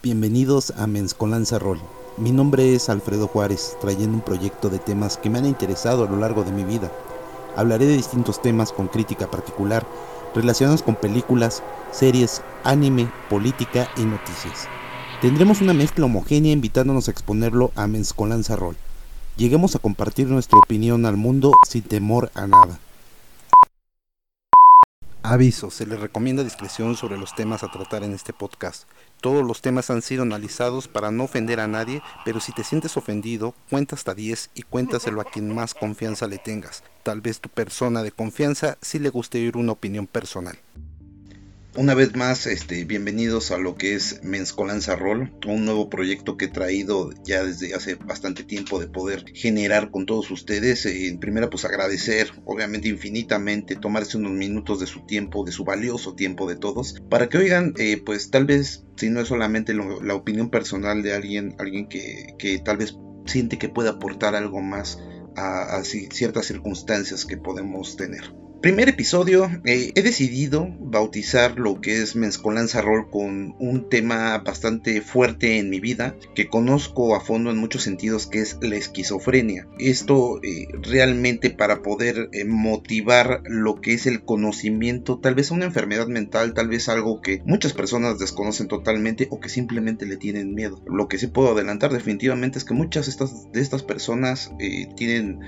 Bienvenidos a Menzcolanza Roll. Mi nombre es Alfredo Juárez, trayendo un proyecto de temas que me han interesado a lo largo de mi vida. Hablaré de distintos temas con crítica particular, relacionados con películas, series, anime, política y noticias. Tendremos una mezcla homogénea invitándonos a exponerlo a Menzcolanza Roll. Lleguemos a compartir nuestra opinión al mundo sin temor a nada. Aviso, se les recomienda discreción sobre los temas a tratar en este podcast. Todos los temas han sido analizados para no ofender a nadie, pero si te sientes ofendido, cuenta hasta 10 y cuéntaselo a quien más confianza le tengas. Tal vez tu persona de confianza sí le guste oír una opinión personal. Una vez más, este, bienvenidos a lo que es Menzcolanza Roll, un nuevo proyecto que he traído ya desde hace bastante tiempo de poder generar con todos ustedes. Eh, en primera, pues agradecer, obviamente infinitamente, tomarse unos minutos de su tiempo, de su valioso tiempo de todos, para que oigan, eh, pues tal vez, si no es solamente la opinión personal de alguien, alguien que, tal vez siente que puede aportar algo más a ciertas circunstancias que podemos tener. Primer episodio, eh, he decidido bautizar lo que es Mezcolanza Roll con un tema bastante fuerte en mi vida, que conozco a fondo en muchos sentidos, que es la esquizofrenia. Esto eh, realmente para poder eh, motivar lo que es el conocimiento, tal vez una enfermedad mental, tal vez algo que muchas personas desconocen totalmente o que simplemente le tienen miedo. Lo que sí puedo adelantar definitivamente es que muchas estas, de estas personas tienen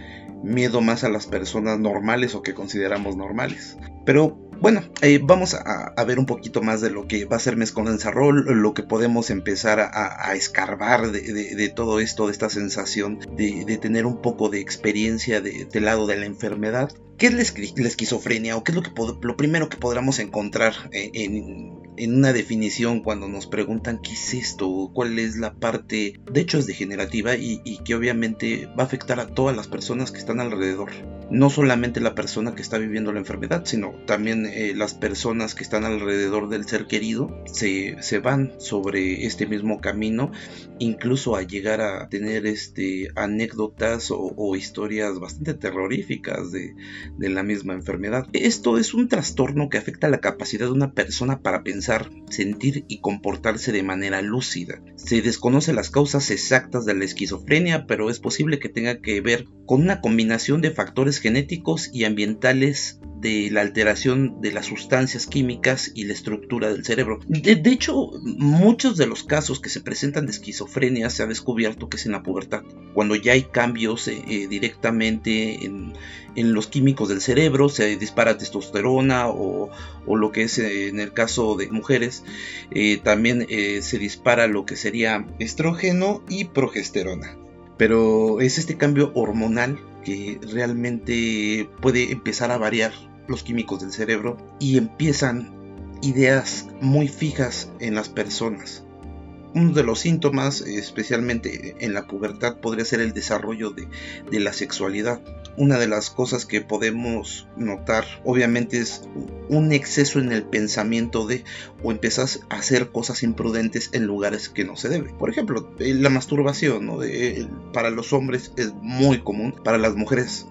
miedo más a las personas normales o que consideramos normales. Pero bueno, eh, vamos a, ver un poquito más de lo que va a ser Mezcolanza Roll, lo que podemos empezar a, escarbar de, todo esto, de esta sensación de, tener un poco de experiencia del lado de la enfermedad. ¿Qué es la, esquizofrenia o qué es lo, que lo primero que podríamos encontrar eh, en, una definición cuando nos preguntan qué es esto, cuál es la parte, de hecho es degenerativa y, que obviamente va a afectar a todas las personas que están alrededor. No solamente la persona que está viviendo la enfermedad, sino también eh, las personas que están alrededor del ser querido se, van sobre este mismo camino, incluso a llegar a tener este, anécdotas o, historias bastante terroríficas de, de la misma enfermedad. Esto es un trastorno que afecta la capacidad de una persona para pensar sentir y comportarse de manera lúcida. Se desconocen las causas exactas de la esquizofrenia, pero es posible que tenga que ver con una combinación de factores genéticos y ambientales de la alteración de las sustancias químicas y la estructura del cerebro. De, hecho, muchos de los casos que se presentan de esquizofrenia se ha descubierto que es en la pubertad, cuando ya hay cambios eh, eh, directamente en, los químicos del cerebro, se dispara testosterona o, lo que es eh, en el caso de mujeres, también se dispara lo que sería estrógeno y progesterona. Pero es este cambio hormonal que realmente puede empezar a variar los químicos del cerebro y empiezan ideas muy fijas en las personas. Uno de los síntomas, especialmente en la pubertad, podría ser el desarrollo de, la sexualidad. Una de las cosas que podemos notar, obviamente, es un exceso en el pensamiento de o empiezas a hacer cosas imprudentes en lugares que no se debe. Por ejemplo, la masturbación, para los hombres es muy común, para las mujeres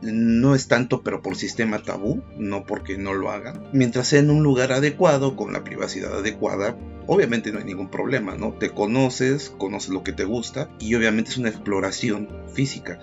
no es tanto pero por sistema tabú, no porque no lo hagan. Mientras sea en un lugar adecuado, con la privacidad adecuada, obviamente no hay ningún problema, ¿no? Te conoces, conoces lo que te gusta y obviamente es una exploración física.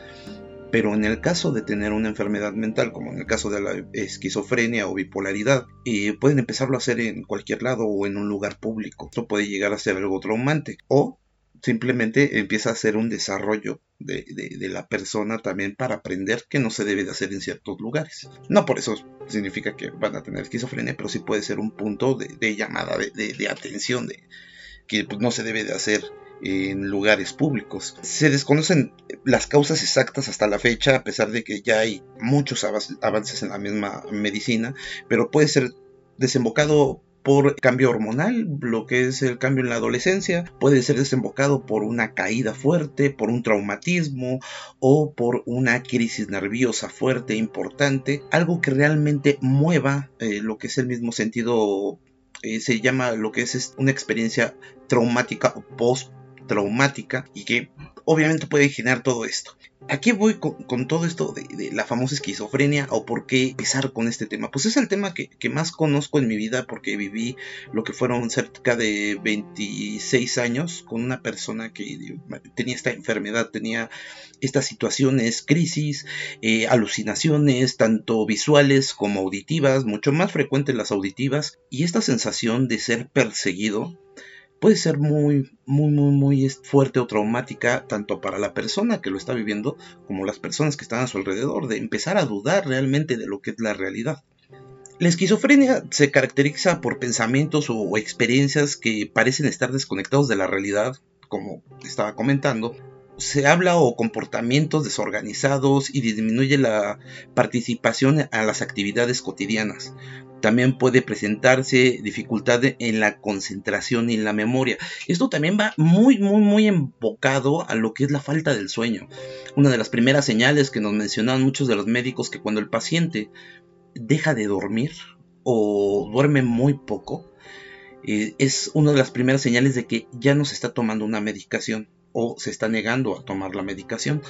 Pero en el caso de tener una enfermedad mental, como en el caso de la esquizofrenia o bipolaridad, eh, pueden empezarlo a hacer en cualquier lado o en un lugar público. Esto puede llegar a ser algo traumante. O simplemente empieza a hacer un desarrollo de, la persona también para aprender que no se debe de hacer en ciertos lugares. No por eso significa que van a tener esquizofrenia, pero sí puede ser un punto de, llamada de, atención, de que pues, no se debe de hacer en lugares públicos. Se desconocen las causas exactas hasta la fecha, a pesar de que ya hay muchos avances en la misma medicina, pero puede ser desembocado por cambio hormonal, lo que es el cambio en la adolescencia, puede ser desembocado por una caída fuerte, por un traumatismo o por una crisis nerviosa fuerte, importante, algo que realmente mueva eh, lo que es el mismo sentido, eh, se llama lo que es una experiencia traumática o post traumática y que obviamente puede generar todo esto. ¿A qué voy con, todo esto de, la famosa esquizofrenia o por qué empezar con este tema? Pues es el tema que, más conozco en mi vida porque viví lo que fueron cerca de 26 años con una persona que tenía esta enfermedad, tenía estas situaciones, crisis, eh, alucinaciones, tanto visuales como auditivas, mucho más frecuentes las auditivas, y esta sensación de ser perseguido puede ser muy, muy, muy, muy fuerte o traumática tanto para la persona que lo está viviendo como las personas que están a su alrededor, de empezar a dudar realmente de lo que es la realidad. La esquizofrenia se caracteriza por pensamientos o experiencias que parecen estar desconectados de la realidad, como estaba comentando. Se habla o comportamientos desorganizados y disminuye la participación a las actividades cotidianas. También puede presentarse dificultad en la concentración y en la memoria. Esto también va muy, muy, muy enfocado a lo que es la falta del sueño. Una de las primeras señales que nos mencionaban muchos de los médicos que cuando el paciente deja de dormir o duerme muy poco, eh, es una de las primeras señales de que ya no se está tomando una medicación o se está negando a tomar la medicación.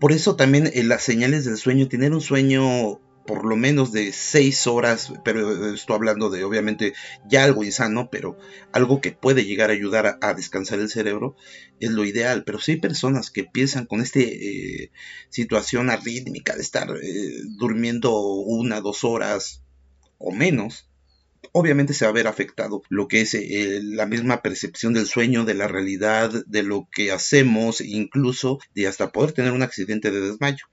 Por eso también eh, las señales del sueño, tener un sueño por lo menos de 6 horas, pero estoy hablando de obviamente ya algo insano, pero algo que puede llegar a ayudar a, descansar el cerebro, es lo ideal. Pero si hay personas que piensan con esta eh, situación arrítmica de estar eh, durmiendo una, dos horas o menos, obviamente se va a ver afectado lo que es eh, la misma percepción del sueño, de la realidad, de lo que hacemos, incluso de hasta poder tener un accidente de desmayo.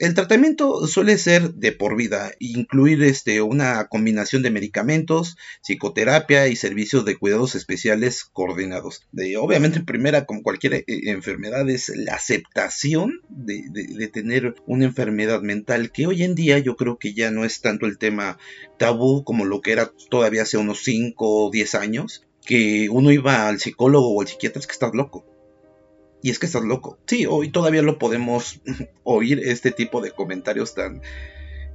El tratamiento suele ser de por vida, incluir este, una combinación de medicamentos, psicoterapia y servicios de cuidados especiales coordinados. De, obviamente, primera, como cualquier eh, enfermedad, es la aceptación de, de, tener una enfermedad mental, que hoy en día yo creo que ya no es tanto el tema tabú como lo que era todavía hace unos 5 o 10 años, que uno iba al psicólogo o al psiquiatra, es que estás loco y es que estás loco. Sí, hoy todavía lo podemos oír este tipo de comentarios tan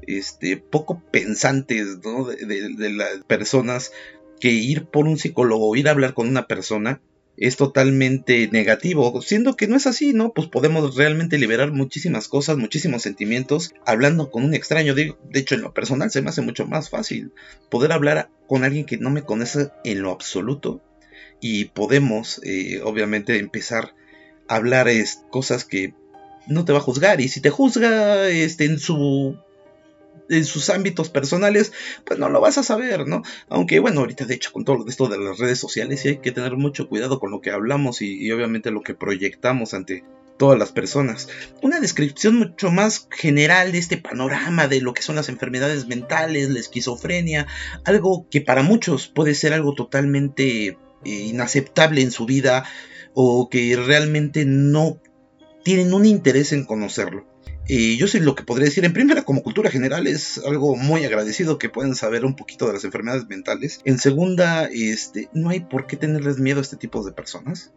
este, poco pensantes ¿no? de, las personas que ir por un psicólogo o ir a hablar con una persona es totalmente negativo, siendo que no es así, ¿no? Pues podemos realmente liberar muchísimas cosas, muchísimos sentimientos hablando con un extraño. De, hecho, en lo personal se me hace mucho más fácil poder hablar con alguien que no me conoce en lo absoluto y podemos, eh, obviamente, empezar hablar es, cosas que no te va a juzgar. Y si te juzga este, en su en sus ámbitos personales, pues no lo vas a saber, ¿no? Aunque bueno, ahorita de hecho con todo esto de las redes sociales sí hay que tener mucho cuidado con lo que hablamos y, obviamente lo que proyectamos ante todas las personas. Una descripción mucho más general de este panorama de lo que son las enfermedades mentales, la esquizofrenia, algo que para muchos puede ser algo totalmente eh, inaceptable en su vida, o que realmente no tienen un interés en conocerlo. Y yo sé lo que podría decir en primera, como cultura general, es algo muy agradecido que puedan saber un poquito de las enfermedades mentales. En segunda, este, no hay por qué tenerles miedo a este tipo de personas.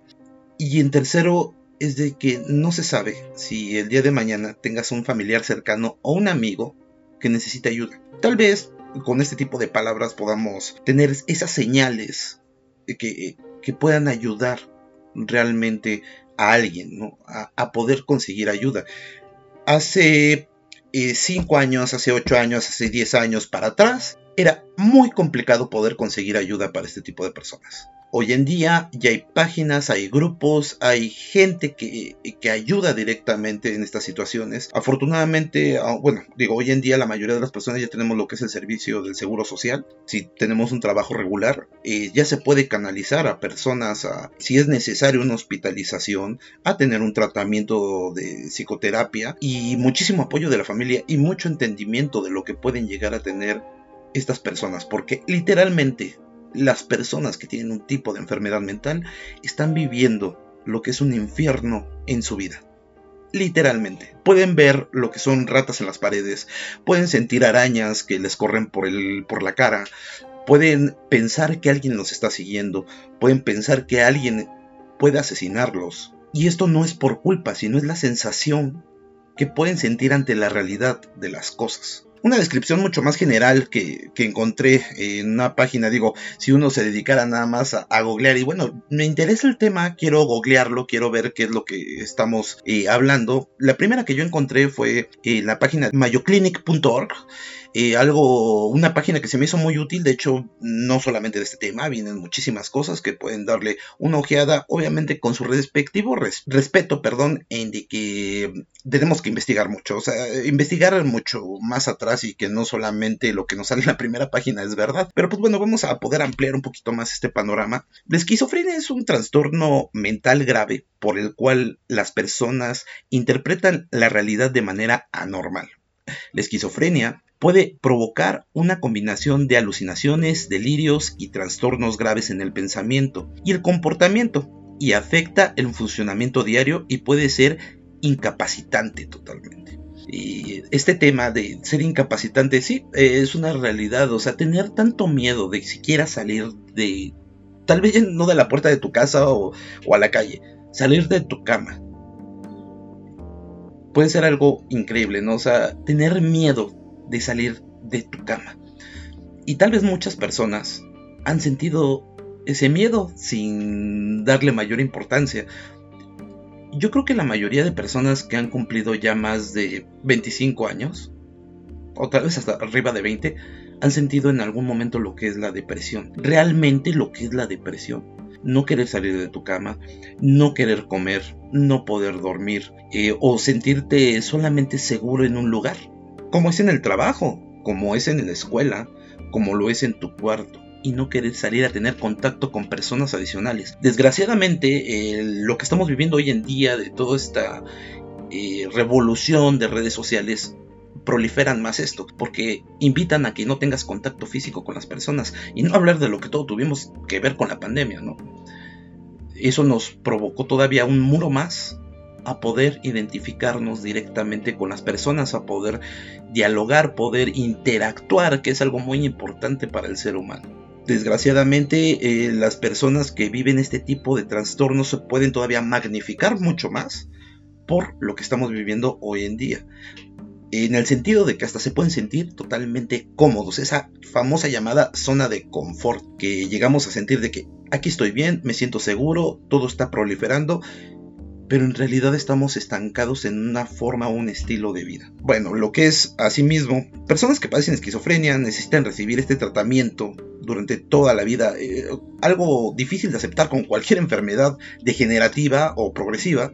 Y en tercero, es de que no se sabe si el día de mañana tengas un familiar cercano o un amigo que necesite ayuda. Tal vez con este tipo de palabras podamos tener esas señales que, que puedan ayudar realmente a alguien, ¿no? a, poder conseguir ayuda. Hace 5 eh, años, hace 8 años, hace 10 años para atrás, era muy complicado poder conseguir ayuda para este tipo de personas. Hoy en día ya hay páginas, hay grupos, hay gente que, que, ayuda directamente en estas situaciones. Afortunadamente, ah, bueno, digo, hoy en día la mayoría de las personas ya tenemos lo que es el servicio del seguro social. Si tenemos un trabajo regular, eh, ya se puede canalizar a personas, a, si es necesario una hospitalización, a tener un tratamiento de psicoterapia y muchísimo apoyo de la familia y mucho entendimiento de lo que pueden llegar a tener estas personas, porque literalmente las personas que tienen un tipo de enfermedad mental están viviendo lo que es un infierno en su vida. Literalmente. Pueden ver lo que son ratas en las paredes, pueden sentir arañas que les corren por, el, por la cara, pueden pensar que alguien los está siguiendo, pueden pensar que alguien puede asesinarlos. Y esto no es por culpa, sino es la sensación que pueden sentir ante la realidad de las cosas. Una descripción mucho más general que, encontré en una página. Digo, si uno se dedicara nada más a, googlear y bueno, me interesa el tema, quiero googlearlo, quiero ver qué es lo que estamos eh, hablando. La primera que yo encontré fue en la página mayoclinic.org eh, algo, una página que se me hizo muy útil, de hecho, no solamente de este tema, vienen muchísimas cosas que pueden darle una ojeada, obviamente con su respectivo respeto, perdón, en de que tenemos que investigar mucho, o sea, investigar mucho más atrás y que no solamente lo que nos sale en la primera página es verdad, pero pues bueno, vamos a poder ampliar un poquito más este panorama. La esquizofrenia es un trastorno mental grave por el cual las personas interpretan la realidad de manera anormal. La esquizofrenia puede provocar una combinación de alucinaciones, delirios y trastornos graves en el pensamiento y el comportamiento y afecta el funcionamiento diario y puede ser incapacitante totalmente. Y este tema de ser incapacitante, sí, es una realidad, o sea, tener tanto miedo de siquiera salir de, tal vez no de la puerta de tu casa o, a la calle, salir de tu cama. Puede ser algo increíble, ¿no? O sea, tener miedo de salir de tu cama. Y tal vez muchas personas han sentido ese miedo sin darle mayor importancia. Yo creo que la mayoría de personas que han cumplido ya más de 25 años, o tal vez hasta arriba de 20, han sentido en algún momento lo que es la depresión. Realmente lo que es la depresión. No querer salir de tu cama, no querer comer, no poder dormir eh, o sentirte solamente seguro en un lugar como es en el trabajo, como es en la escuela, como lo es en tu cuarto y no querer salir a tener contacto con personas adicionales. Desgraciadamente, lo que estamos viviendo hoy en día de toda esta eh, revolución de redes sociales proliferan más esto, porque invitan a que no tengas contacto físico con las personas y no hablar de lo que todo tuvimos que ver con la pandemia, ¿no? Eso nos provocó todavía un muro más a poder identificarnos directamente con las personas, a poder dialogar, poder interactuar, que es algo muy importante para el ser humano. Desgraciadamente, eh, las personas que viven este tipo de trastornos se pueden todavía magnificar mucho más por lo que estamos viviendo hoy en día. En el sentido de que hasta se pueden sentir totalmente cómodos, esa famosa llamada zona de confort, que llegamos a sentir de que aquí estoy bien, me siento seguro, todo está proliferando pero en realidad estamos estancados en una forma o un estilo de vida. Bueno, lo que es asimismo, personas que padecen esquizofrenia necesitan recibir este tratamiento durante toda la vida, eh, algo difícil de aceptar con cualquier enfermedad degenerativa o progresiva,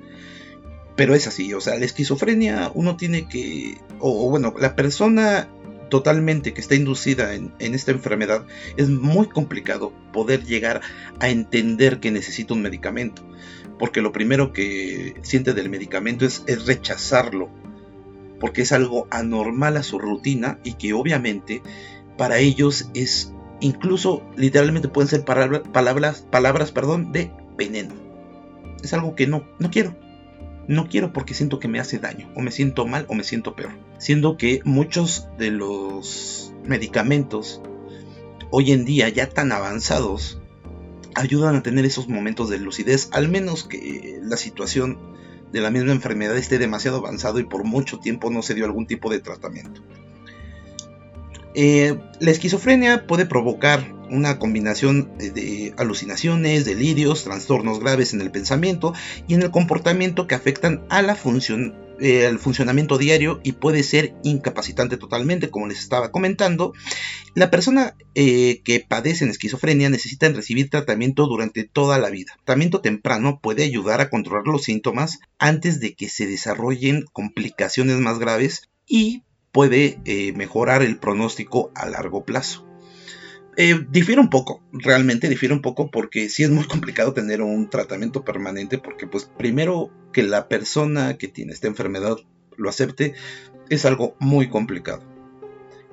pero es así, o sea, la esquizofrenia uno tiene que, o, bueno, la persona totalmente que está inducida en, en, esta enfermedad, es muy complicado poder llegar a entender que necesita un medicamento porque lo primero que siente del medicamento es, rechazarlo, porque es algo anormal a su rutina y que obviamente para ellos es incluso literalmente pueden ser palabras, palabras, perdón, de veneno. Es algo que no, no quiero. No quiero porque siento que me hace daño, o me siento mal, o me siento peor. Siendo que muchos de los medicamentos hoy en día ya tan avanzados ayudan a tener esos momentos de lucidez, al menos que la situación de la misma enfermedad esté demasiado avanzado y por mucho tiempo no se dio algún tipo de tratamiento. Eh, la esquizofrenia puede provocar una combinación de alucinaciones, delirios, trastornos graves en el pensamiento y en el comportamiento que afectan a la función eh, el funcionamiento diario y puede ser incapacitante totalmente, como les estaba comentando. La persona eh, que padece esquizofrenia necesita recibir tratamiento durante toda la vida. tratamiento temprano puede ayudar a controlar los síntomas antes de que se desarrollen complicaciones más graves y puede eh, mejorar el pronóstico a largo plazo. Eh, difiere un poco, realmente difiere un poco porque sí es muy complicado tener un tratamiento permanente porque pues primero que la persona que tiene esta enfermedad lo acepte es algo muy complicado.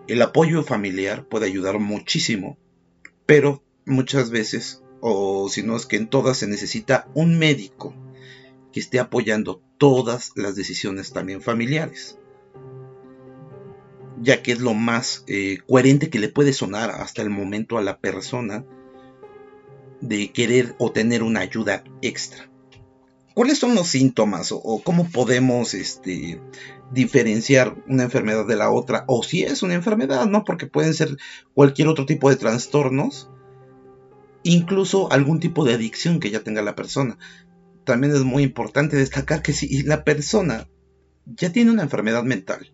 El apoyo familiar puede ayudar muchísimo, pero muchas veces, o si no es que en todas, se necesita un médico que esté apoyando todas las decisiones también familiares ya que es lo más eh, coherente que le puede sonar hasta el momento a la persona de querer o tener una ayuda extra. ¿Cuáles son los síntomas o, cómo podemos este, diferenciar una enfermedad de la otra? O si es una enfermedad, ¿no? Porque pueden ser cualquier otro tipo de trastornos, incluso algún tipo de adicción que ya tenga la persona. También es muy importante destacar que si la persona ya tiene una enfermedad mental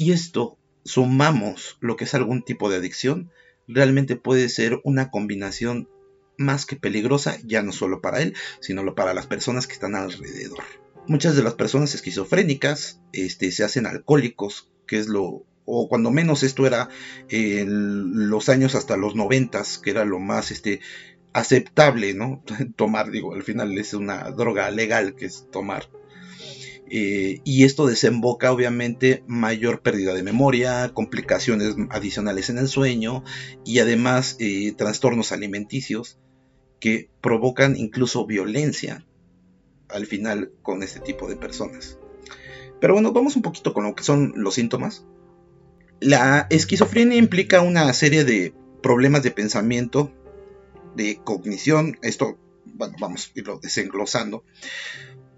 y esto sumamos lo que es algún tipo de adicción, realmente puede ser una combinación más que peligrosa, ya no solo para él, sino para las personas que están alrededor. Muchas de las personas esquizofrénicas este, se hacen alcohólicos, que es lo, o cuando menos esto era en los años hasta los noventas, que era lo más este, aceptable, ¿no? Tomar, digo, al final es una droga legal que es tomar. Eh, y esto desemboca obviamente mayor pérdida de memoria, complicaciones adicionales en el sueño y además eh, trastornos alimenticios que provocan incluso violencia al final con este tipo de personas. Pero bueno, vamos un poquito con lo que son los síntomas. La esquizofrenia implica una serie de problemas de pensamiento, de cognición, esto, bueno, vamos a irlo desenglosando,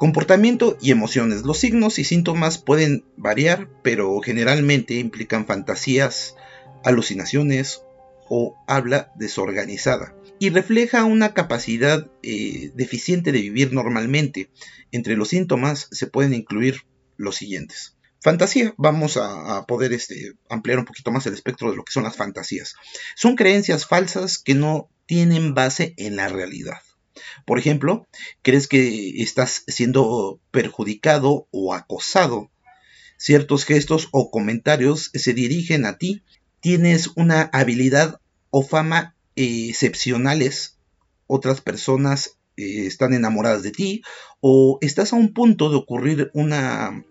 comportamiento y emociones. Los signos y síntomas pueden variar, pero generalmente implican fantasías, alucinaciones o habla desorganizada y refleja una capacidad eh, deficiente de vivir normalmente. Entre los síntomas se pueden incluir los siguientes. Fantasía, vamos a, poder este, ampliar un poquito más el espectro de lo que son las fantasías. Son creencias falsas que no tienen base en la realidad. Por ejemplo, crees que estás siendo perjudicado o acosado. Ciertos gestos o comentarios se dirigen a ti. Tienes una habilidad o fama excepcionales, otras personas eh, están enamoradas de ti o estás a un punto de ocurrir una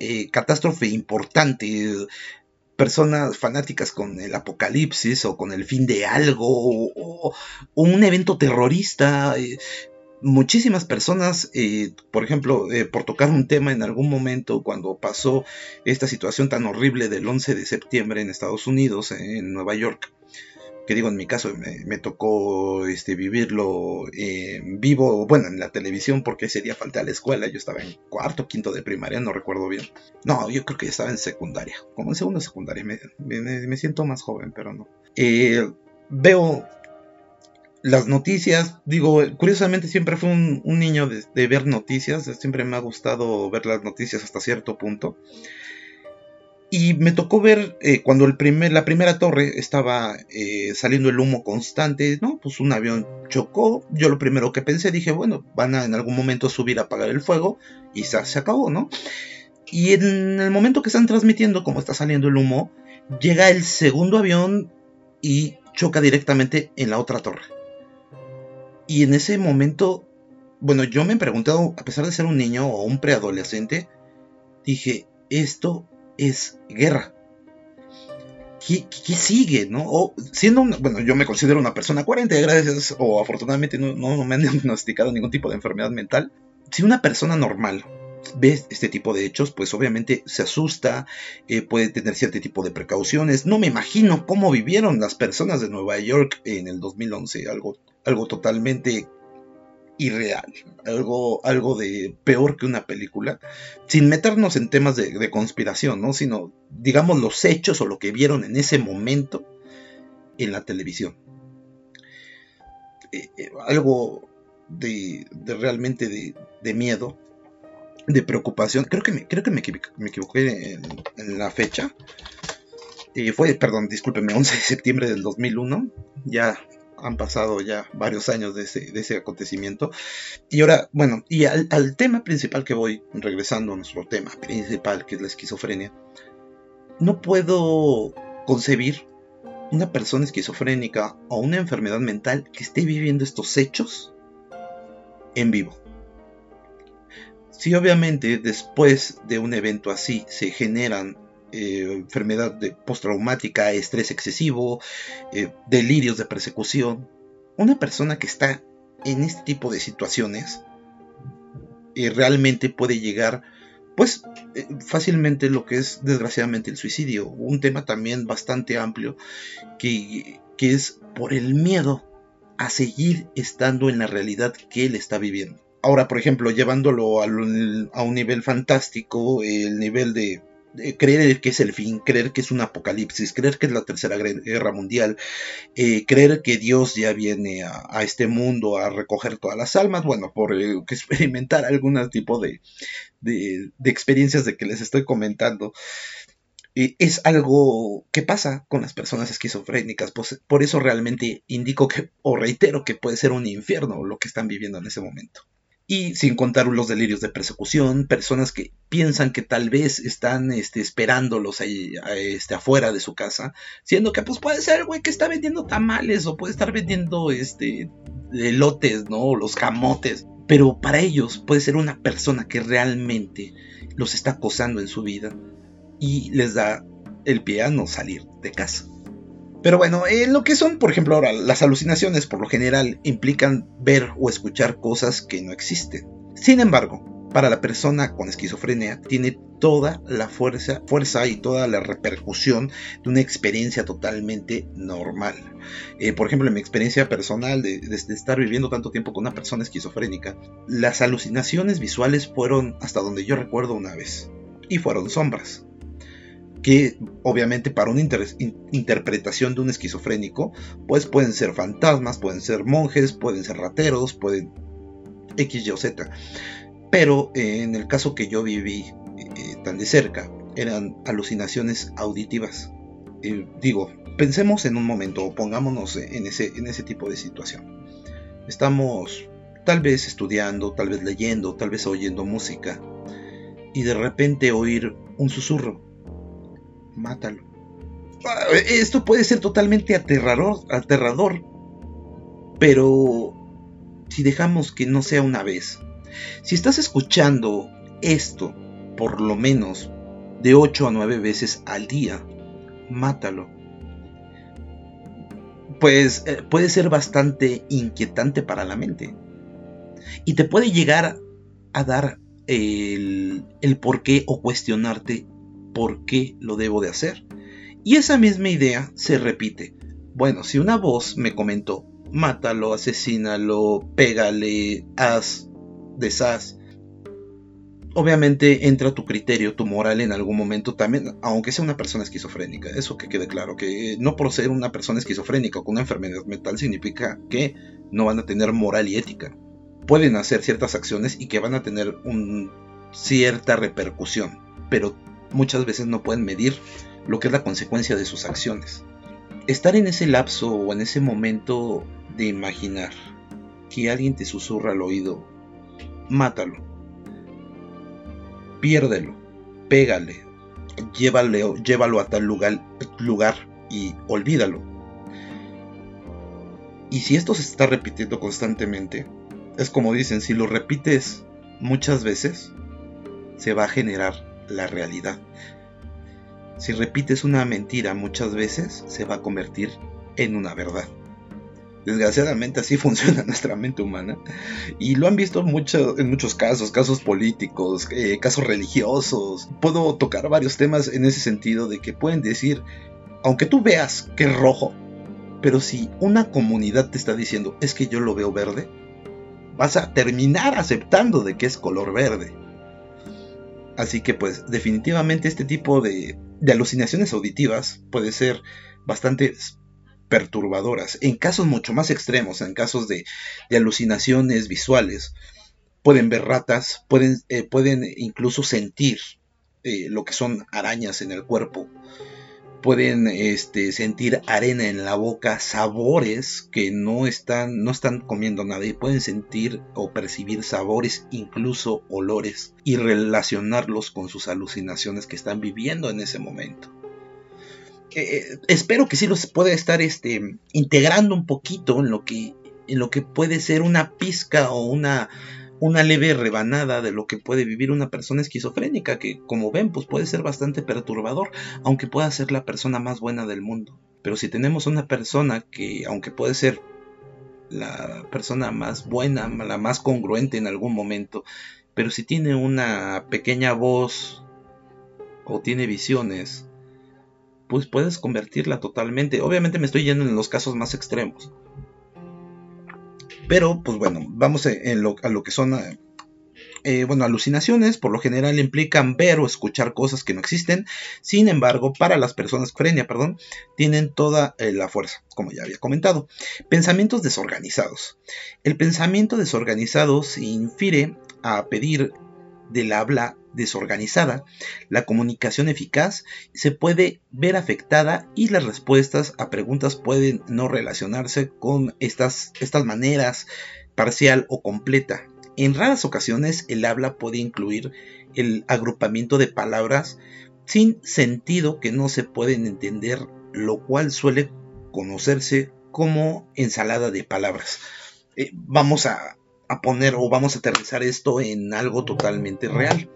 eh, catástrofe importante, personas fanáticas con el apocalipsis o con el fin de algo o, un evento terrorista. Eh, muchísimas personas, por ejemplo, por tocar un tema en algún momento cuando pasó esta situación tan horrible del 11 de septiembre en Estados Unidos, en Nueva York, que digo en mi caso me, tocó este vivirlo en vivo bueno en la televisión porque ese día falté a la escuela yo estaba en cuarto quinto de primaria no recuerdo bien no yo creo que estaba en secundaria como en segundo secundaria me, me, siento más joven pero no eh, veo las noticias, digo, curiosamente siempre fui un, niño de, ver noticias, siempre me ha gustado ver las noticias hasta cierto punto. Y me tocó ver eh, cuando el primer, la primera torre estaba eh, saliendo el humo constante, ¿no? Pues un avión chocó. Yo lo primero que pensé, dije, bueno, van a en algún momento subir a apagar el fuego y se, se acabó, ¿no? Y en el momento que están transmitiendo, como está saliendo el humo, llega el segundo avión y choca directamente en la otra torre. Y en ese momento, bueno, yo me he preguntado, a pesar de ser un niño o un preadolescente, dije, esto es guerra. ¿Qué, sigue? ¿no? O siendo bueno, yo me considero una persona 40, gracias, o afortunadamente no, me han diagnosticado ningún tipo de enfermedad mental. Si una persona normal ve este tipo de hechos, pues obviamente se asusta, eh, puede tener cierto tipo de precauciones. No me imagino cómo vivieron las personas de Nueva York en el 2011, algo, algo totalmente irreal, algo, algo de peor que una película, sin meternos en temas de, conspiración, ¿no? sino digamos los hechos o lo que vieron en ese momento en la televisión. Eh, eh, algo de, realmente de, miedo, de preocupación. Creo que me, creo que me, equivoqué en, la fecha. Eh, fue, perdón, discúlpeme, 11 de septiembre del 2001. Ya han pasado ya varios años de ese, acontecimiento. Y ahora, bueno, y al, tema principal que voy, regresando a nuestro tema principal, que es la esquizofrenia, no puedo concebir una persona esquizofrénica o una enfermedad mental que esté viviendo estos hechos en vivo. Si obviamente después de un evento así se generan eh, enfermedad postraumática, estrés excesivo, eh, delirios de persecución. Una persona que está en este tipo de situaciones eh, realmente puede llegar, pues, fácilmente lo que es desgraciadamente el suicidio. Un tema también bastante amplio que es por el miedo a seguir estando en la realidad que él está viviendo. Ahora, por ejemplo, llevándolo a un nivel fantástico, el nivel de, creer que es el fin, creer que es un apocalipsis, creer que es la tercera guerra mundial, eh, creer que Dios ya viene a, este mundo a recoger todas las almas, bueno, por eh, experimentar algún tipo de, de, experiencias de que les estoy comentando. Eh, es algo que pasa con las personas esquizofrénicas, pues, por eso realmente indico que, o reitero que puede ser un infierno lo que están viviendo en ese momento y sin contar los delirios de persecución, personas que piensan que tal vez están este, esperándolos ahí, este, afuera de su casa, siendo que pues puede ser güey que está vendiendo tamales o puede estar vendiendo este, elotes, ¿no? los camotes, pero para ellos puede ser una persona que realmente los está acosando en su vida y les da el pie a no salir de casa. Pero bueno, en lo que son, por ejemplo, ahora las alucinaciones por lo general implican ver o escuchar cosas que no existen. Sin embargo, para la persona con esquizofrenia tiene toda la fuerza, fuerza y toda la repercusión de una experiencia totalmente normal. Eh, por ejemplo, en mi experiencia personal de, estar viviendo tanto tiempo con una persona esquizofrénica, las alucinaciones visuales fueron hasta donde yo recuerdo una vez. Y fueron sombras que obviamente para una interpretación de un esquizofrénico, pues pueden ser fantasmas, pueden ser monjes, pueden ser rateros, pueden X, Y o Z. Pero eh, en el caso que yo viví eh, tan de cerca, eran alucinaciones auditivas. Digo, pensemos en un momento, o pongámonos en ese, en ese tipo de situación. Estamos tal vez estudiando, tal vez leyendo, tal vez oyendo música, y de repente oír un susurro mátalo. Esto puede ser totalmente aterrador, aterrador, pero si dejamos que no sea una vez, si estás escuchando esto por lo menos de 8 a 9 veces al día, mátalo. Pues eh, puede ser bastante inquietante para la mente. Y te puede llegar a dar el, el por qué o cuestionarte por qué lo debo de hacer. Y esa misma idea se repite. Bueno, si una voz me comentó, mátalo, asesínalo, pégale, haz, deshaz. Obviamente entra tu criterio, tu moral en algún momento también, aunque sea una persona esquizofrénica. Eso que quede claro, que no por ser una persona esquizofrénica o con una enfermedad mental significa que no van a tener moral y ética. Pueden hacer ciertas acciones y que van a tener un, cierta repercusión, pero muchas veces no pueden medir lo que es la consecuencia de sus acciones. Estar en ese lapso o en ese momento de imaginar que alguien te susurra al oído, mátalo, piérdelo, pégale, llévalo, llévalo a tal lugar, lugar y olvídalo. Y si esto se está repitiendo constantemente, es como dicen, si lo repites muchas veces, se va a generar la realidad. Si repites una mentira muchas veces, se va a convertir en una verdad. Desgraciadamente así funciona nuestra mente humana y lo han visto mucho, en muchos casos, casos políticos, eh, casos religiosos. Puedo tocar varios temas en ese sentido de que pueden decir, aunque tú veas que es rojo, pero si una comunidad te está diciendo es que yo lo veo verde, vas a terminar aceptando de que es color verde. Así que pues definitivamente este tipo de, alucinaciones auditivas puede ser bastante perturbadoras. En casos mucho más extremos, en casos de, alucinaciones visuales, pueden ver ratas, pueden, eh, pueden incluso sentir eh, lo que son arañas en el cuerpo, pueden este, sentir arena en la boca, sabores que no están, no están comiendo nada y pueden sentir o percibir sabores, incluso olores, y relacionarlos con sus alucinaciones que están viviendo en ese momento. Eh, espero que sí los pueda estar este, integrando un poquito en lo que en lo que puede ser una pizca o una una leve rebanada de lo que puede vivir una persona esquizofrénica, que como ven, pues puede ser bastante perturbador, aunque pueda ser la persona más buena del mundo. Pero si tenemos una persona que, aunque puede ser la persona más buena, la más congruente en algún momento, pero si tiene una pequeña voz o tiene visiones, pues puedes convertirla totalmente. Obviamente me estoy yendo en los casos más extremos. Pero, pues bueno, vamos a lo que son eh, bueno, alucinaciones por lo general implican ver o escuchar cosas que no existen. Sin embargo, para las personas frenia, perdón, tienen toda eh, la fuerza, como ya había comentado. Pensamientos desorganizados. El pensamiento desorganizado se infiere a pedir del habla desorganizada, la comunicación eficaz se puede ver afectada y las respuestas a preguntas pueden no relacionarse con estas, estas maneras parcial o completa. En raras ocasiones el habla puede incluir el agrupamiento de palabras sin sentido que no se pueden entender, lo cual suele conocerse como ensalada de palabras. Eh, vamos a, poner o vamos a aterrizar esto en algo totalmente real.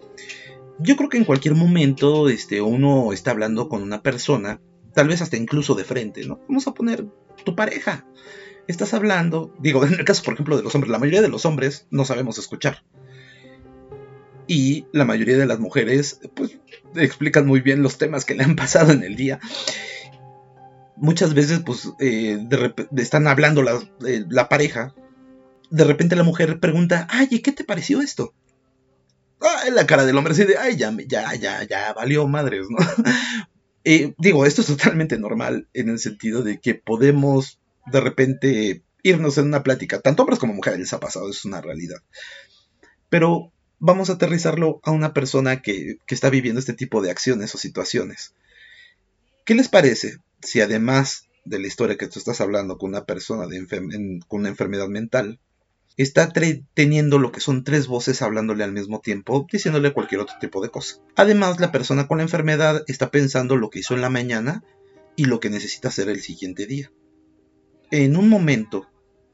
Yo creo que en cualquier momento este, uno está hablando con una persona, tal vez hasta incluso de frente, ¿no? Vamos a poner tu pareja estás hablando, digo, en el caso por ejemplo de los hombres, la mayoría de los hombres no sabemos escuchar. Y la mayoría de las mujeres, pues, explican muy bien los temas que le han pasado en el día. Muchas veces, pues, eh, están hablando la, eh, la, pareja. De repente la mujer pregunta, ay, ¿y qué te pareció esto? Ah, la cara del hombre así de, ay, ya, ya, ya, ya, valió madres, ¿no? Eh, digo, esto es totalmente normal en el sentido de que podemos de repente irnos en una plática. Tanto hombres como mujeres les ha pasado, es una realidad. Pero vamos a aterrizarlo a una persona que, está viviendo este tipo de acciones o situaciones. ¿Qué les parece si además de la historia que tú estás hablando con una persona de con una enfermedad mental, está teniendo lo que son tres voces hablándole al mismo tiempo, diciéndole cualquier otro tipo de cosa. Además, la persona con la enfermedad está pensando lo que hizo en la mañana y lo que necesita hacer el siguiente día en un momento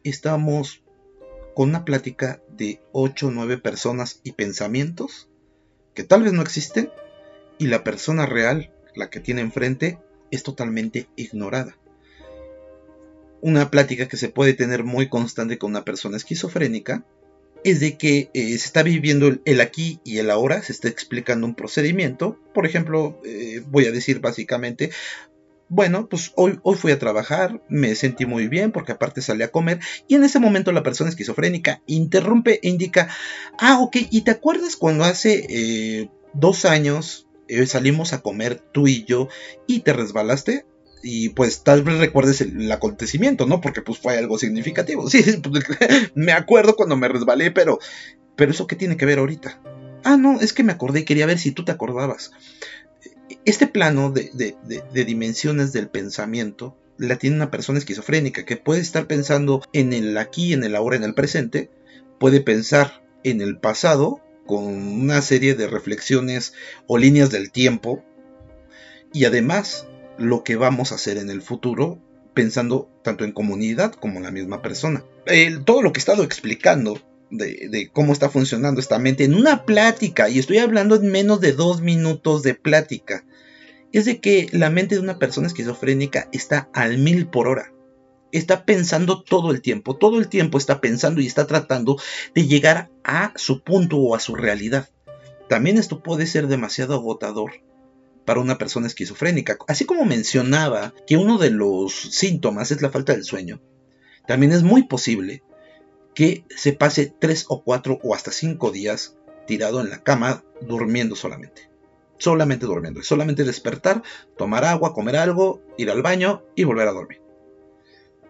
estamos con una plática de 8 o 9 personas y pensamientos que tal vez no existen y la persona real, la que tiene enfrente, es totalmente ignorada. Una plática que se puede tener muy constante con una persona esquizofrénica es de que eh, se está viviendo el, aquí y el ahora, se está explicando un procedimiento. Por ejemplo, eh, voy a decir básicamente, bueno, pues hoy, hoy fui a trabajar, me sentí muy bien porque aparte salí a comer y en ese momento la persona esquizofrénica interrumpe e indica, ah, ok, ¿y te acuerdas cuando hace eh, dos años salimos a comer tú y yo y te resbalaste? Y pues tal vez recuerdes el, acontecimiento, ¿no? Porque pues fue algo significativo. Sí, pues, me acuerdo cuando me resbalé, pero, pero eso qué tiene que ver ahorita. Ah, no, es que me acordé quería ver si tú te acordabas este plano de, dimensiones del pensamiento la tiene una persona esquizofrénica que puede estar pensando en el aquí, en el ahora, en el presente, puede pensar en el pasado con una serie de reflexiones o líneas del tiempo y además lo que vamos a hacer en el futuro pensando tanto en comunidad como en la misma persona. todo lo que he estado explicando de, cómo está funcionando esta mente en una plática, y estoy hablando en menos de dos minutos de plática, es de que la mente de una persona esquizofrénica está al mil por hora. Está pensando todo el tiempo, todo el tiempo está pensando y está tratando de llegar a su punto o a su realidad. También esto puede ser demasiado agotador para una persona esquizofrénica. Así como mencionaba que uno de los síntomas es la falta del sueño, también es muy posible que se pase tres o cuatro o hasta cinco días tirado en la cama durmiendo solamente. Solamente durmiendo. Solamente despertar, tomar agua, comer algo, ir al baño y volver a dormir.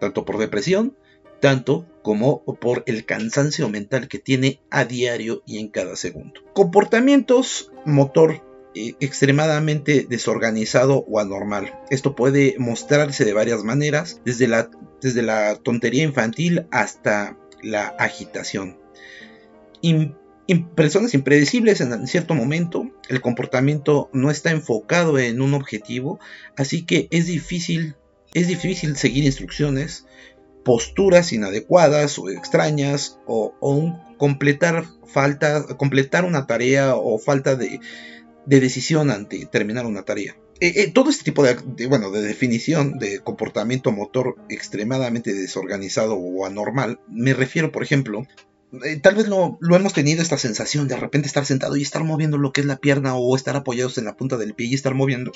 Tanto por depresión, tanto como por el cansancio mental que tiene a diario y en cada segundo. Comportamientos motor extremadamente desorganizado o anormal. Esto puede mostrarse de varias maneras, desde la, desde la tontería infantil hasta la agitación. personas impredecibles en cierto momento, el comportamiento no está enfocado en un objetivo, así que es difícil, es difícil seguir instrucciones, posturas inadecuadas o extrañas, o, completar, falta, completar una tarea o falta de, de decisión ante terminar una tarea. Eh, eh, todo este tipo de, bueno, de definición de comportamiento motor extremadamente desorganizado o anormal, me refiero, por ejemplo, eh, tal vez lo, lo, hemos tenido esta sensación de, repente estar sentado y estar moviendo lo que es la pierna o estar apoyados en la punta del pie y estar moviendo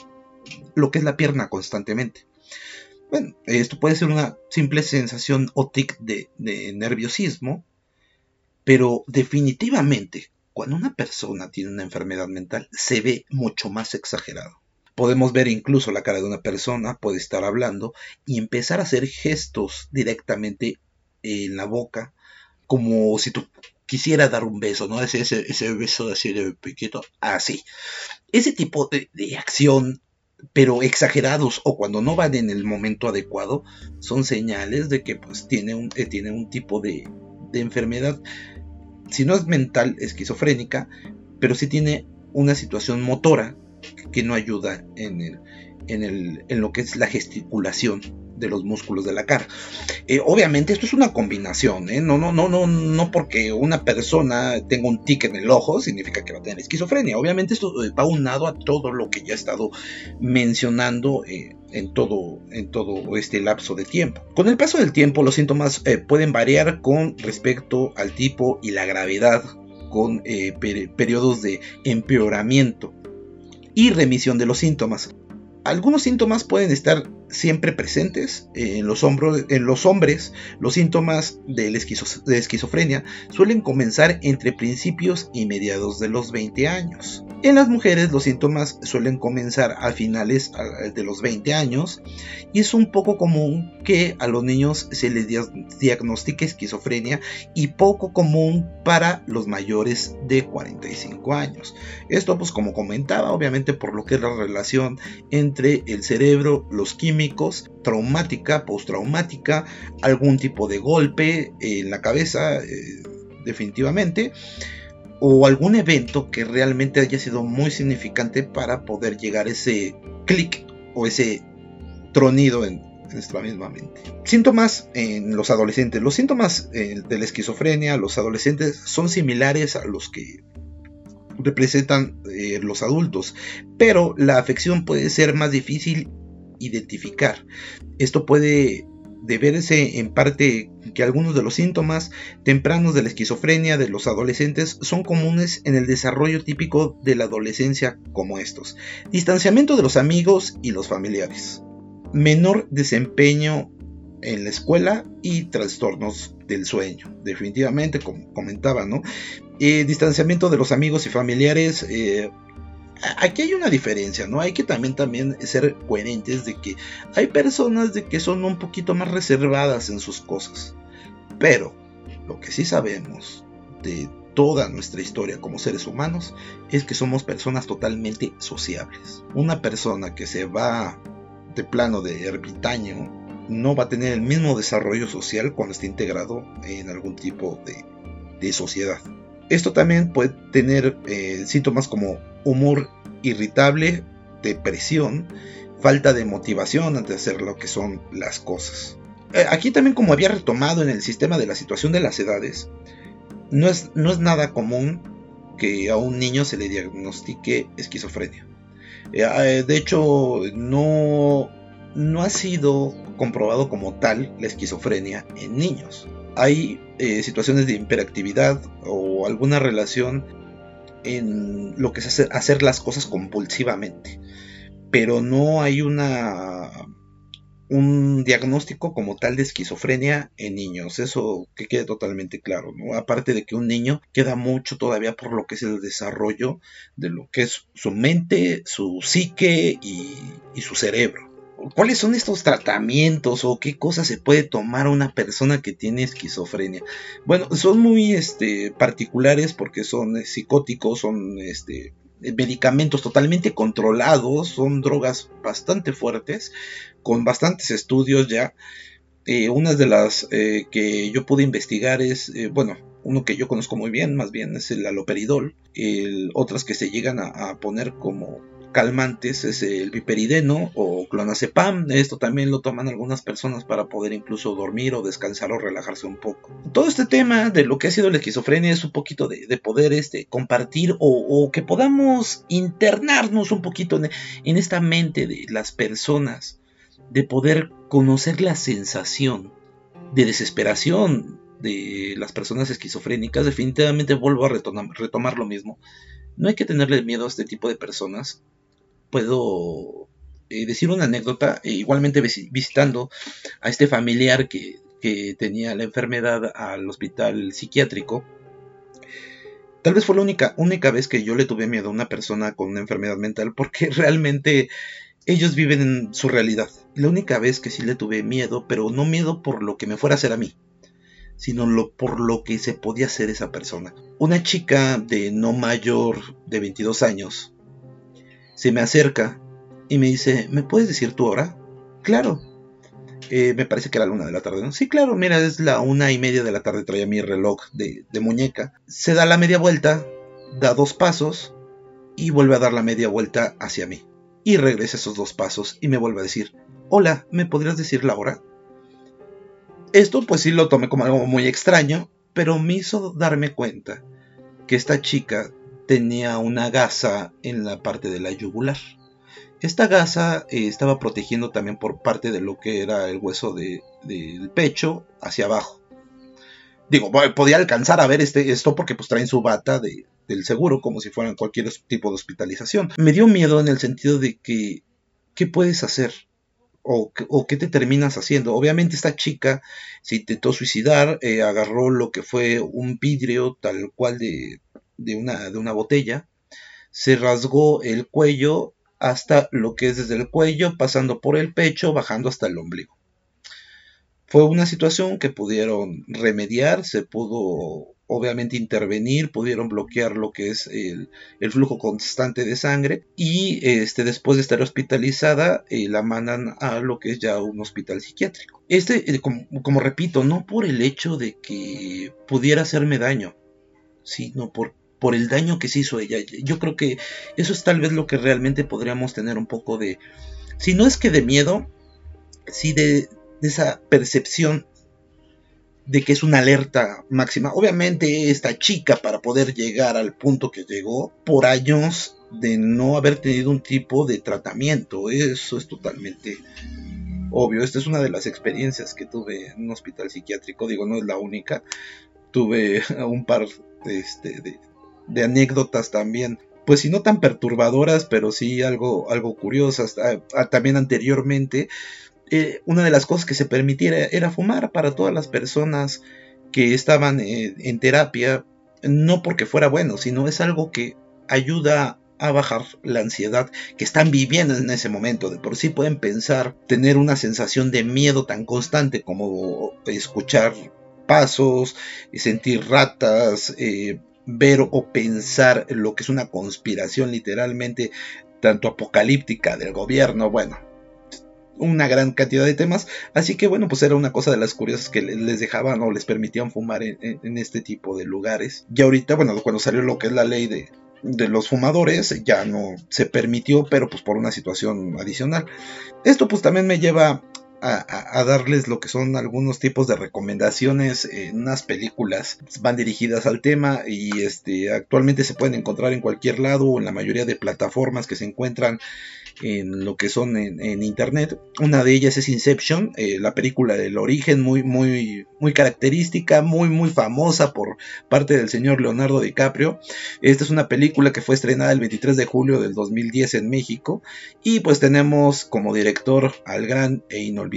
lo que es la pierna constantemente. Bueno, esto puede ser una simple sensación o tic de, de nerviosismo, pero definitivamente cuando una persona tiene una enfermedad mental se ve mucho más exagerado. Podemos ver incluso la cara de una persona, puede estar hablando y empezar a hacer gestos directamente en la boca, como si tú quisiera dar un beso, ¿no? Ese, ese, ese beso así de piquito, así. Ese tipo de, acción, pero exagerados o cuando no van en el momento adecuado, son señales de que pues tiene un, eh, tiene un tipo de, de enfermedad, si no es mental, esquizofrénica, pero sí tiene una situación motora que no ayuda en, el, en, el, en lo que es la gesticulación de los músculos de la cara. Eh, obviamente esto es una combinación, ¿eh? no, no, no, no, no porque una persona tenga un tic en el ojo significa que va a tener esquizofrenia. Obviamente esto eh, va unado a todo lo que ya he estado mencionando en, todo, en todo este lapso de tiempo. Con el paso del tiempo los síntomas pueden variar con respecto al tipo y la gravedad con periodos de empeoramiento y remisión de los síntomas. Algunos síntomas pueden estar siempre presentes en los, hombros, en los hombres. Los síntomas de, esquizofrenia suelen comenzar entre principios y mediados de los 20 años. En las mujeres los síntomas suelen comenzar a finales de los 20 años y es un poco común que a los niños se les diagnostique esquizofrenia y poco común para los mayores de 45 años. Esto pues como comentaba obviamente por lo que es la relación entre el cerebro, los químicos, traumática, postraumática, algún tipo de golpe en la cabeza eh, definitivamente o algún evento que realmente haya sido muy significante para poder llegar a ese clic o ese tronido en, nuestra misma mente. Síntomas en los adolescentes. Los síntomas eh, de la esquizofrenia, los adolescentes son similares a los que representan eh, los adultos, pero la afección puede ser más difícil identificar. Esto puede deberse en parte que algunos de los síntomas tempranos de la esquizofrenia de los adolescentes son comunes en el desarrollo típico de la adolescencia como estos. Distanciamiento de los amigos y los familiares. Menor desempeño en la escuela y trastornos del sueño. Definitivamente, como comentaba, ¿no? Eh, distanciamiento de los amigos y familiares. Eh, aquí hay una diferencia, ¿no? Hay que también, también ser coherentes de que hay personas de que son un poquito más reservadas en sus cosas. Pero lo que sí sabemos de toda nuestra historia como seres humanos es que somos personas totalmente sociables. Una persona que se va de plano de ermitaño no va a tener el mismo desarrollo social cuando esté integrado en algún tipo de, sociedad. Esto también puede tener eh, síntomas como humor irritable, depresión, falta de motivación ante hacer lo que son las cosas. Eh, aquí también como había retomado en el sistema de la situación de las edades, no es, no es nada común que a un niño se le diagnostique esquizofrenia. Eh, eh, de hecho, no, no ha sido comprobado como tal la esquizofrenia en niños. Hay situaciones de hiperactividad o alguna relación en lo que es hacer, hacer las cosas compulsivamente. Pero no hay una un diagnóstico como tal de esquizofrenia en niños, eso que quede totalmente claro, ¿no? Aparte de que un niño queda mucho todavía por lo que es el desarrollo de lo que es su mente, su psique y, y su cerebro. ¿Cuáles son estos tratamientos o qué cosas se puede tomar una persona que tiene esquizofrenia? Bueno, son muy este, particulares porque son eh, psicóticos, son este, medicamentos totalmente controlados, son drogas bastante fuertes, con bastantes estudios ya. Eh, una de las eh, que yo pude investigar es, bueno, uno que yo conozco muy bien, más bien es el aloperidol, otras que se llegan a poner como calmantes es el piperideno o clonazepam. Esto también lo toman algunas personas para poder incluso dormir o descansar o relajarse un poco. Todo este tema de lo que ha sido la esquizofrenia es un poquito de, poder este, compartir o, que podamos internarnos un poquito en, esta mente de las personas, de poder conocer la sensación de desesperación de las personas esquizofrénicas. Definitivamente vuelvo a retomar lo mismo. No hay que tenerle miedo a este tipo de personas puedo eh, decir una anécdota, eh, igualmente visitando a este familiar que, que tenía la enfermedad al hospital psiquiátrico. Tal vez fue la única, única vez que yo le tuve miedo a una persona con una enfermedad mental porque realmente ellos viven en su realidad. La única vez que sí le tuve miedo, pero no miedo por lo que me fuera a hacer a mí, sino lo, por lo que se podía hacer esa persona. Una chica de no mayor de 22 años se me acerca y me dice, ¿me puedes decir tu hora? Claro. Eh, me parece que era la una de la tarde, ¿no? Sí, claro, mira, es la una y media de la tarde, traía mi reloj de, de muñeca. Se da la media vuelta, da dos pasos y vuelve a dar la media vuelta hacia mí. Y regresa esos dos pasos y me vuelve a decir, hola, ¿me podrías decir la hora? Esto pues sí lo tomé como algo muy extraño, pero me hizo darme cuenta que esta chica tenía una gasa en la parte de la yugular. Esta gasa eh, estaba protegiendo también por parte de lo que era el hueso del pecho hacia abajo. Digo, podía alcanzar a ver este, esto porque pues traen su bata del seguro como si fueran cualquier tipo de hospitalización. Me dio miedo en el sentido de que, ¿qué puedes hacer? O, qué te terminas haciendo. Obviamente esta chica se intentó suicidar, eh, agarró lo que fue un vidrio tal cual de, de, una, de una botella, se rasgó el cuello hasta lo que es desde el cuello, pasando por el pecho, bajando hasta el ombligo. Fue una situación que pudieron remediar, se pudo obviamente intervenir, pudieron bloquear lo que es el, flujo constante de sangre y este, después de estar hospitalizada eh, la mandan a lo que es ya un hospital psiquiátrico. Este, eh, como, repito, no por el hecho de que pudiera hacerme daño, sino por, por el daño que se hizo ella. Yo creo que eso es tal vez lo que realmente podríamos tener un poco de, si no es que de miedo, sí de, de esa percepción de que es una alerta máxima. Obviamente esta chica para poder llegar al punto que llegó por años de no haber tenido un tipo de tratamiento. Eso es totalmente obvio. Esta es una de las experiencias que tuve en un hospital psiquiátrico. Digo, no es la única. Tuve un par este, de, de anécdotas también pues si no tan perturbadoras, pero sí algo, algo curiosas. Ah, también anteriormente eh, una de las cosas que se permitiera era fumar para todas las personas que estaban eh, en terapia, no porque fuera bueno, sino es algo que ayuda a bajar la ansiedad que están viviendo en ese momento. De por sí pueden pensar tener una sensación de miedo tan constante como escuchar pasos, sentir ratas, eh, ver o pensar lo que es una conspiración literalmente tanto apocalíptica del gobierno. Bueno, una gran cantidad de temas. Así que bueno, pues era una cosa de las curiosas que les dejaban o les permitían fumar en, este tipo de lugares. Y ahorita, bueno, cuando salió lo que es la ley de, de los fumadores, ya no se permitió, pero pues por una situación adicional. Esto pues también me lleva a, darles lo que son algunos tipos de recomendaciones en unas películas van dirigidas al tema y este actualmente se pueden encontrar en cualquier lado o en la mayoría de plataformas que se encuentran en lo que son en, internet. Una de ellas es Inception, eh, la película del origen, muy, muy, muy característica, muy, muy famosa por parte del señor Leonardo DiCaprio. Esta es una película que fue estrenada el 23 de julio del 2010 en México. Y pues tenemos como director al gran e inolvidable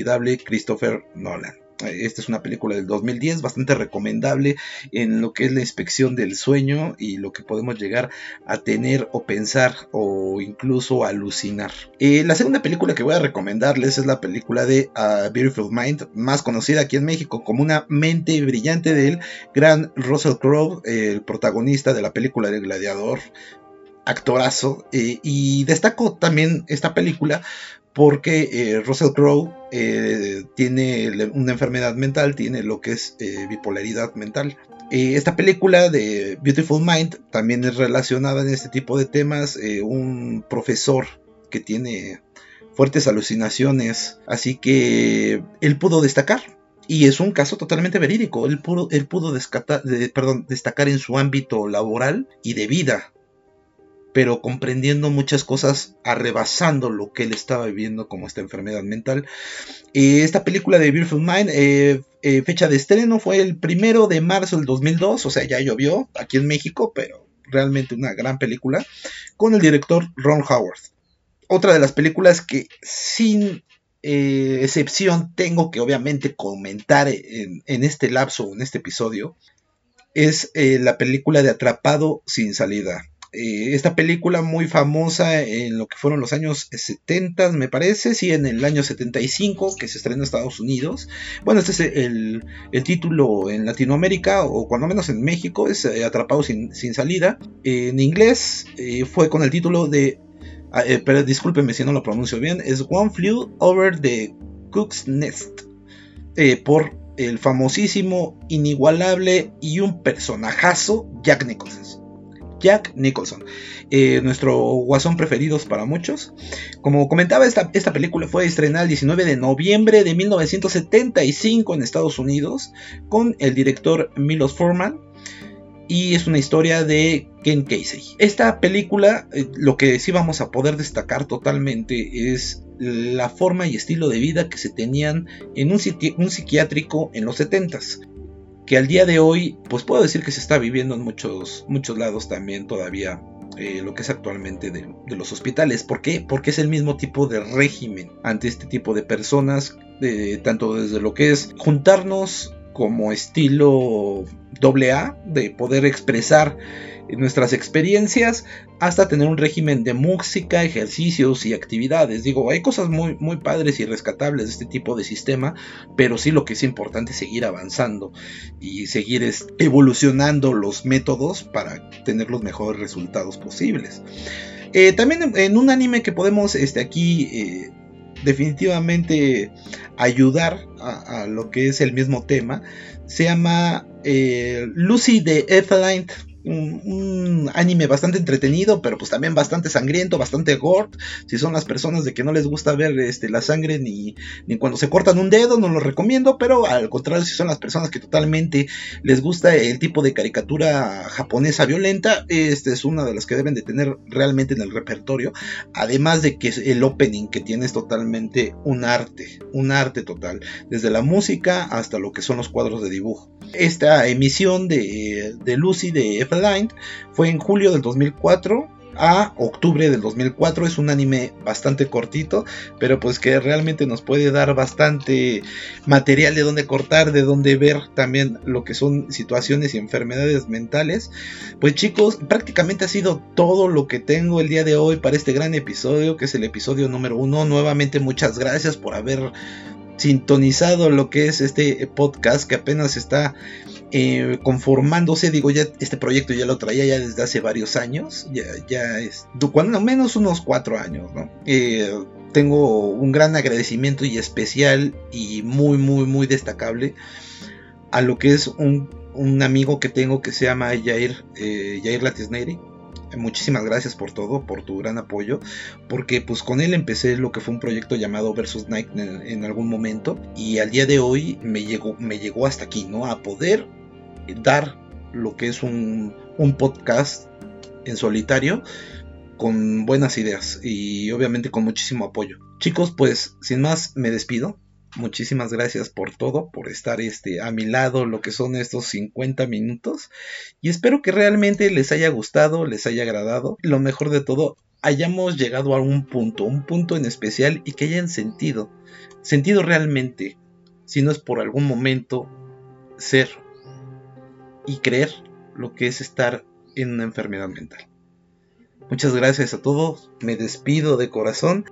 Christopher Nolan. Esta es una película del 2010, bastante recomendable en lo que es la inspección del sueño y lo que podemos llegar a tener o pensar o incluso alucinar. Eh, la segunda película que voy a recomendarles es la película de A Beautiful Mind, más conocida aquí en México como una mente brillante del gran Russell Crowe, el protagonista de la película del gladiador, actorazo. Eh, y destaco también esta película porque eh, Russell Crowe eh, tiene una enfermedad mental, tiene lo que es eh, bipolaridad mental. esta película de Beautiful Mind también es relacionada en este tipo de temas. un profesor que tiene fuertes alucinaciones, así que él pudo destacar. Y es un caso totalmente verídico. Él pudo, él pudo destacar en su ámbito laboral y de vida pero comprendiendo muchas cosas, arrebasando lo que él estaba viviendo como esta enfermedad mental. Esta película de Beautiful Mind, eh, eh, fecha de estreno fue el primero de marzo del 2002, o sea, ya llovió aquí en México, pero realmente una gran película, con el director Ron Howard. otra de las películas que sin eh, excepción tengo que obviamente comentar en, este lapso, en este episodio, es la película de Atrapado sin salida. Eh, esta película muy famosa en lo que fueron los años 70, me parece, sí, en el año 75, que se estrenó en Estados Unidos. Bueno, este es el, título en Latinoamérica, o cuando menos en México, es eh, Atrapado sin, salida. en inglés fue con el título de, ah, pero discúlpeme si no lo pronuncio bien, es One Flew Over the Cook's Nest, por el famosísimo, inigualable y un personajazo Jack Nicholson. Jack Nicholson, eh, nuestro guasón preferidos para muchos. Como comentaba, esta, esta película fue estrenada el 19 de noviembre de 1975 en Estados Unidos con el director Milos Forman y es una historia de Ken Casey. Esta película, eh, lo que sí vamos a poder destacar totalmente es la forma y estilo de vida que se tenían en un, un psiquiátrico en los 70s. Que al día de hoy, pues puedo decir que se está viviendo en muchos, muchos lados también todavía eh, lo que es actualmente de, los hospitales. ¿Por qué? Porque es el mismo tipo de régimen ante este tipo de personas, tanto desde lo que es juntarnos como estilo doble A, de poder expresar nuestras experiencias hasta tener un régimen de música, ejercicios y actividades. Digo, hay cosas muy, muy padres y rescatables de este tipo de sistema, pero sí lo que es importante es seguir avanzando y seguir evolucionando los métodos para tener los mejores resultados posibles. Eh, también en, un anime que podemos este, aquí eh, definitivamente ayudar a, lo que es el mismo tema, se llama eh, Lucy de Etheline un, anime bastante entretenido, pero pues también bastante sangriento, bastante gore. Si son las personas de que no les gusta ver este, la sangre ni, ni cuando se cortan un dedo, no lo recomiendo, pero al contrario, si son las personas que totalmente les gusta el tipo de caricatura japonesa violenta, este es una de las que deben de tener realmente en el repertorio. Además de que el opening que tiene es totalmente un arte, un arte total, desde la música hasta lo que son los cuadros de dibujo. Esta emisión de, de Lucy de Line fue en julio del 2004 a octubre del 2004. Es un anime bastante cortito, pero pues que realmente nos puede dar bastante material de donde cortar, de donde ver también lo que son situaciones y enfermedades mentales. Pues chicos, prácticamente ha sido todo lo que tengo el día de hoy para este gran episodio, que es el episodio número uno. Nuevamente muchas gracias por haber sintonizado lo que es este podcast que apenas está eh, conformándose, digo, ya este proyecto ya lo traía ya desde hace varios años, ya, ya es, cuando menos unos cuatro años, ¿no? Eh, tengo un gran agradecimiento y especial y muy, muy, muy destacable a lo que es un, amigo que tengo que se llama Jair, eh, Jair Latisneri. Muchísimas gracias por todo, por tu gran apoyo, porque pues con él empecé lo que fue un proyecto llamado Versus Night en, en algún momento y al día de hoy me llegó, me llegó hasta aquí, ¿no? A poder dar lo que es un, podcast en solitario con buenas ideas y obviamente con muchísimo apoyo. Chicos, pues sin más me despido. Muchísimas gracias por todo, por estar este, a mi lado lo que son estos 50 minutos y espero que realmente les haya gustado, les haya agradado. Lo mejor de todo, hayamos llegado a un punto, un punto en especial y que hayan sentido, sentido realmente, si no es por algún momento, ser y creer lo que es estar en una enfermedad mental. Muchas gracias a todos, me despido de corazón.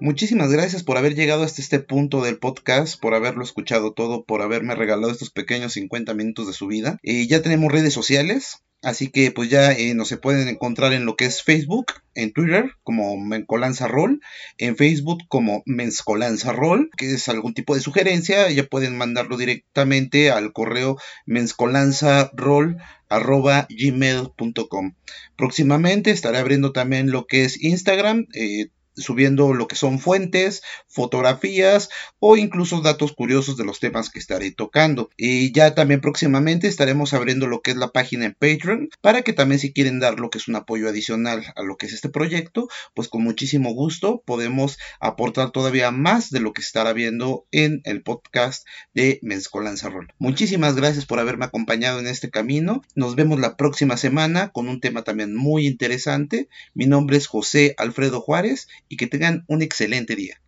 Muchísimas gracias por haber llegado hasta este punto del podcast, por haberlo escuchado todo, por haberme regalado estos pequeños 50 minutos de su vida. Eh, ya tenemos redes sociales, Así que pues ya eh, nos se pueden encontrar en lo que es Facebook, en Twitter como Mencolanza Roll, en Facebook como Menscolanza Roll, que es algún tipo de sugerencia, ya pueden mandarlo directamente al correo menscolanzaroll.gmail.com. Próximamente estaré abriendo también lo que es Instagram, eh, subiendo lo que son fuentes, fotografías o incluso datos curiosos de los temas que estaré tocando. Y ya también próximamente estaremos abriendo lo que es la página en Patreon para que también si quieren dar lo que es un apoyo adicional a lo que es este proyecto, pues con muchísimo gusto podemos aportar todavía más de lo que estará viendo en el podcast de Mezcolanza Roll. Muchísimas gracias por haberme acompañado en este camino. Nos vemos la próxima semana con un tema también muy interesante. Mi nombre es José Alfredo Juárez y que tengan un excelente día.